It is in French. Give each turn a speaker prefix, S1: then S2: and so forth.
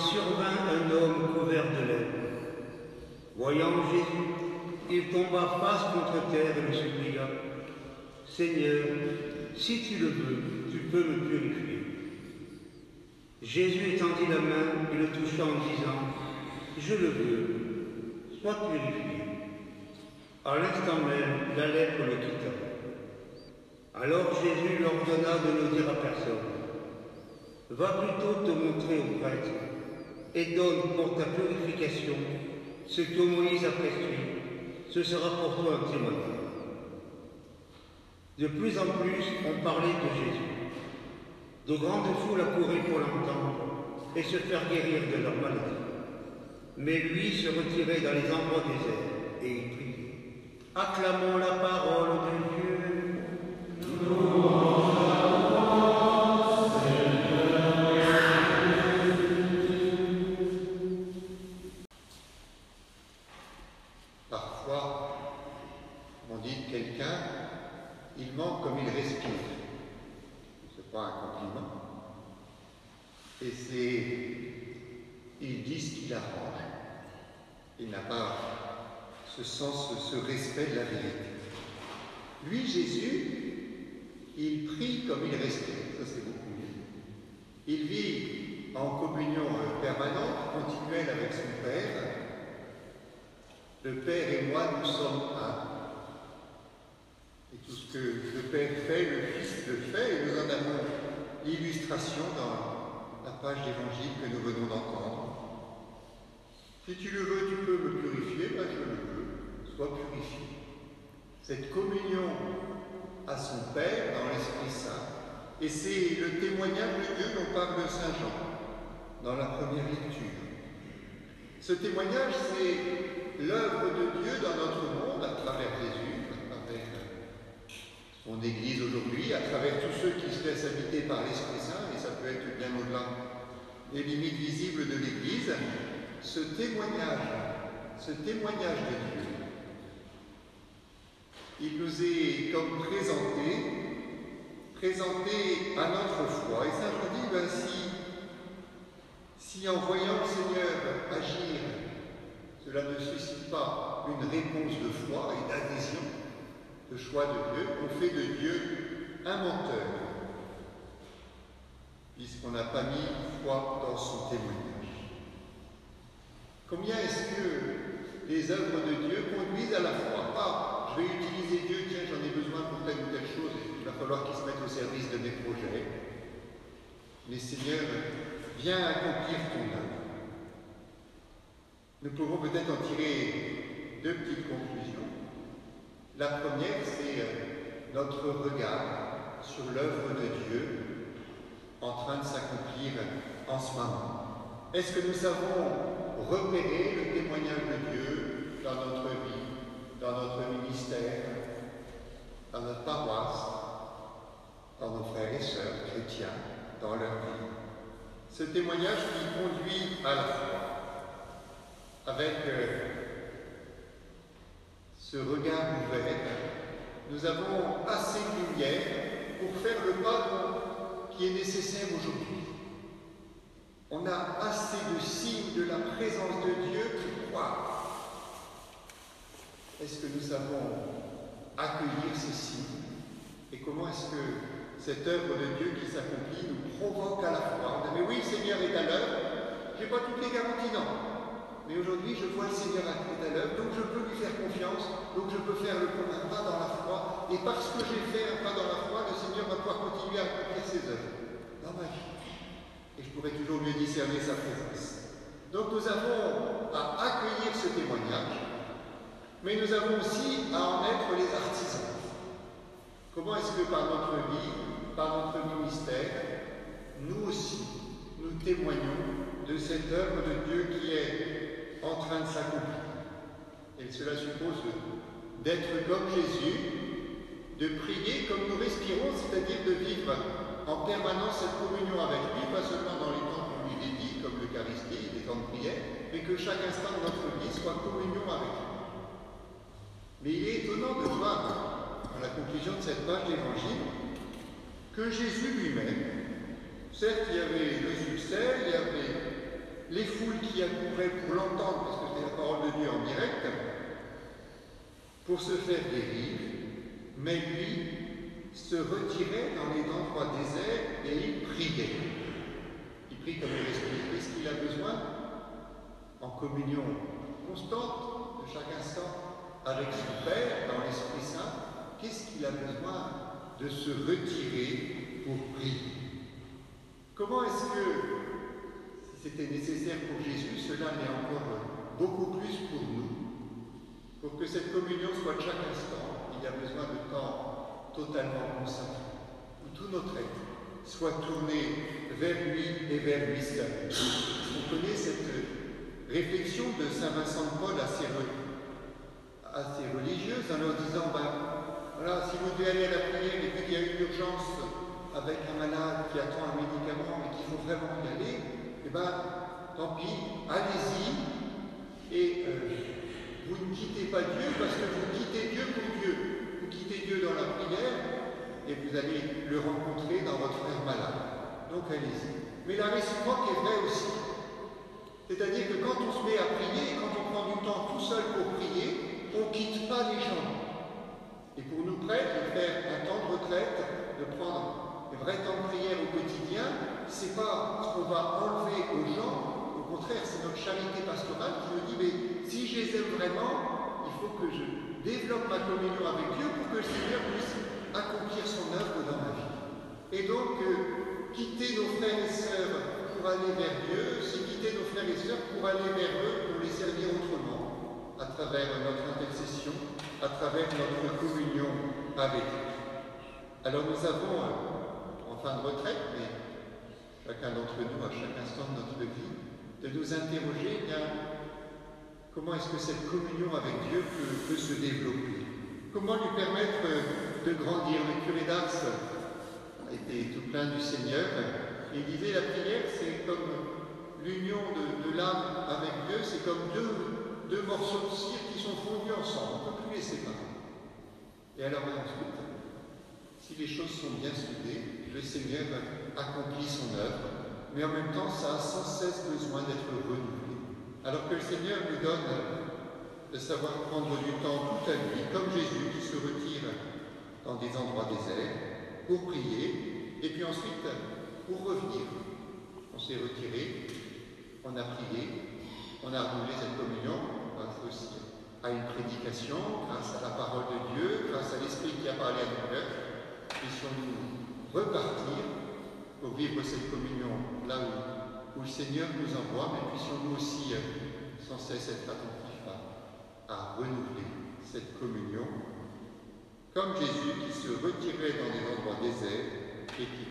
S1: survint un homme couvert de lèvres. Voyant Jésus, il tomba face contre terre et le supplia. Seigneur, si tu le veux, tu peux me purifier. Jésus étendit la main et le toucha en disant, Je le veux, sois purifié. À l'instant même, la lèpre le quitta. Alors Jésus leur ordonna de ne dire à personne, Va plutôt te montrer au prêtre et donne pour ta purification ce que Moïse a prescrit. Ce sera pour toi un témoignage. De plus en plus, on parlait de Jésus. De grandes foules accouraient pour l'entendre et se faire guérir de leur maladie. Mais lui se retirait dans les endroits déserts et il priait. Acclamons la parole de Dieu.
S2: Parfois, on dit de quelqu'un, il manque comme il respire. Ce n'est pas un compliment. Et c'est, il dit ce qu'il arrange. Il n'a pas ce sens, ce respect de la vérité. Lui, Jésus, il prie comme il respire. Ça, c'est beaucoup mieux. Il vit en communion permanente, continuelle avec son Père. Le Père et moi, nous sommes un. Et tout ce que le Père fait, le Fils le fait, et nous en avons l'illustration dans la page d'évangile que nous venons d'entendre. Si tu le veux, tu peux me purifier, je le veux, sois purifié. Cette communion à son Père dans l'Esprit Saint, et c'est le témoignage de Dieu dont parle Saint Jean dans la première lecture. Ce témoignage, c'est l'œuvre de Dieu dans notre monde à travers Jésus, à travers son Église aujourd'hui, à travers tous ceux qui se laissent habiter par l'Esprit Saint, et ça peut être bien au-delà des limites visibles de l'Église, ce témoignage, ce témoignage de Dieu, il nous est comme présenté, présenté à notre foi. Et Saint Jean dit, ben, si, si en voyant le Seigneur agir, cela ne suscite pas une réponse de foi et d'adhésion, de choix de Dieu, on fait de Dieu un menteur, puisqu'on n'a pas mis foi dans son témoignage. Combien est-ce que les œuvres de Dieu conduisent à la foi? Pas, je vais utiliser Dieu, tiens, j'en ai besoin pour telle ou telle chose, il va falloir qu'il se mette au service de mes projets. Mais Seigneur, viens accomplir ton œuvre. Nous pouvons peut-être en tirer deux petites conclusions. La première, c'est notre regard sur l'œuvre de Dieu en train de s'accomplir en ce moment. Est-ce que nous savons repérer le témoignage de Dieu dans notre vie, dans notre ministère, dans notre paroisse, dans nos frères et sœurs chrétiens, dans leur vie Ce témoignage qui conduit à la foi, avec euh, ce regard ouvert, nous avons assez de lumière pour faire le pas qui est nécessaire aujourd'hui. On a assez de signes de la présence de Dieu pour croire. Est-ce que nous savons accueillir ces signes? Et comment est-ce que cette œuvre de Dieu qui s'accomplit nous provoque à la foi? On dit, mais oui, le Seigneur est à l'œuvre, je n'ai pas toutes les garanties, non. Mais aujourd'hui, je vois le Seigneur est à l'œuvre, donc je peux lui faire confiance, donc je peux faire le premier pas dans la foi. Et parce que j'ai fait un pas dans la foi, le Seigneur va pouvoir continuer à accomplir ses œuvres dans ma vie. Et je pourrais toujours mieux discerner sa présence. Donc nous avons à accueillir ce témoignage, mais nous avons aussi à en être les artisans. Comment est-ce que par notre vie, par notre ministère, nous aussi, nous témoignons de cette œuvre de Dieu qui est en train de s'accomplir? Et cela suppose d'être comme Jésus, de prier comme nous respirons, c'est-à-dire de vivre en permanence cette communion avec lui, pas seulement dans les temps qu'on lui dédie, comme l'Eucharistie, les temps de prière, mais que chaque instant de notre vie soit communion avec lui. Mais il est étonnant de voir, à la conclusion de cette page d'évangile, que Jésus lui-même, certes il y avait le succès, il y avait les foules qui accouraient pour l'entendre, parce que c'était la parole de Dieu en direct, pour se faire guérir, mais lui se retirait dans les endroits déserts et il priait. Il prie comme il respire. Qu'est-ce qu'il a besoin En communion constante de chaque instant avec son Père dans l'Esprit Saint. Qu'est-ce qu'il a besoin De se retirer pour prier? Comment est-ce que c'était nécessaire pour Jésus, cela l'est encore beaucoup plus pour nous? Pour que cette communion soit de chaque instant, il y a besoin de temps totalement consacré, où tout notre être soit tourné vers lui et vers lui seul. On connaît cette réflexion de Saint Vincent de Paul assez, assez religieuse en leur disant ben, voilà, si vous devez aller à la prière et qu'il y a une urgence avec un malade qui attend un médicament et qu'il faut vraiment y aller, eh bien, tant pis, allez-y, et euh, vous ne quittez pas Dieu parce que vous quittez Dieu pour Dieu. Quittez Dieu dans la prière et vous allez le rencontrer dans votre frère malade. Donc allez-y. Mais la réciproque est vraie aussi. C'est-à-dire que quand on se met à prier, quand on prend du temps tout seul pour prier, on ne quitte pas les gens. Et pour nous prêtres, de faire un temps de retraite, de prendre le vrai temps de prière au quotidien, c'est pas ce qu'on va enlever aux gens, au contraire, c'est notre charité pastorale qui nous dit, mais si je les aime vraiment, faut que je développe ma communion avec Dieu pour que le Seigneur puisse accomplir son œuvre dans ma vie. Et donc, euh, quitter nos frères et sœurs pour aller vers Dieu, c'est quitter nos frères et sœurs pour aller vers eux, pour les servir autrement, à travers notre intercession, à travers notre communion avec eux. Alors nous avons euh, fin de retraite, mais chacun d'entre nous, à chaque instant de notre vie, de nous interroger, bien, comment est-ce que cette communion avec Dieu peut, se développer Comment lui permettre de grandir Le curé d'Ars était tout plein du Seigneur. Et il disait la prière, c'est comme l'union de, l'âme avec Dieu, c'est comme deux, deux morceaux de cire qui sont fondus ensemble. On ne peut plus les séparer. Et alors ensuite, si les choses sont bien soudées, le Seigneur accomplit son œuvre, mais en même temps, ça a sans cesse besoin d'être renouvelé. Alors que le Seigneur nous donne de savoir prendre du temps tout à lui, comme Jésus qui se retire dans des endroits déserts pour prier, et puis ensuite pour revenir. On s'est retiré, on a prié, on a renouvelé cette communion grâce aussi à une prédication, grâce à la parole de Dieu, grâce à l'Esprit qui a parlé à nos cœurs, puissions-nous repartir pour vivre cette communion là où, le Seigneur nous envoie, mais puissions-nous aussi euh, sans cesse être attentifs à renouveler cette communion, comme Jésus qui se retirait dans des endroits déserts et qui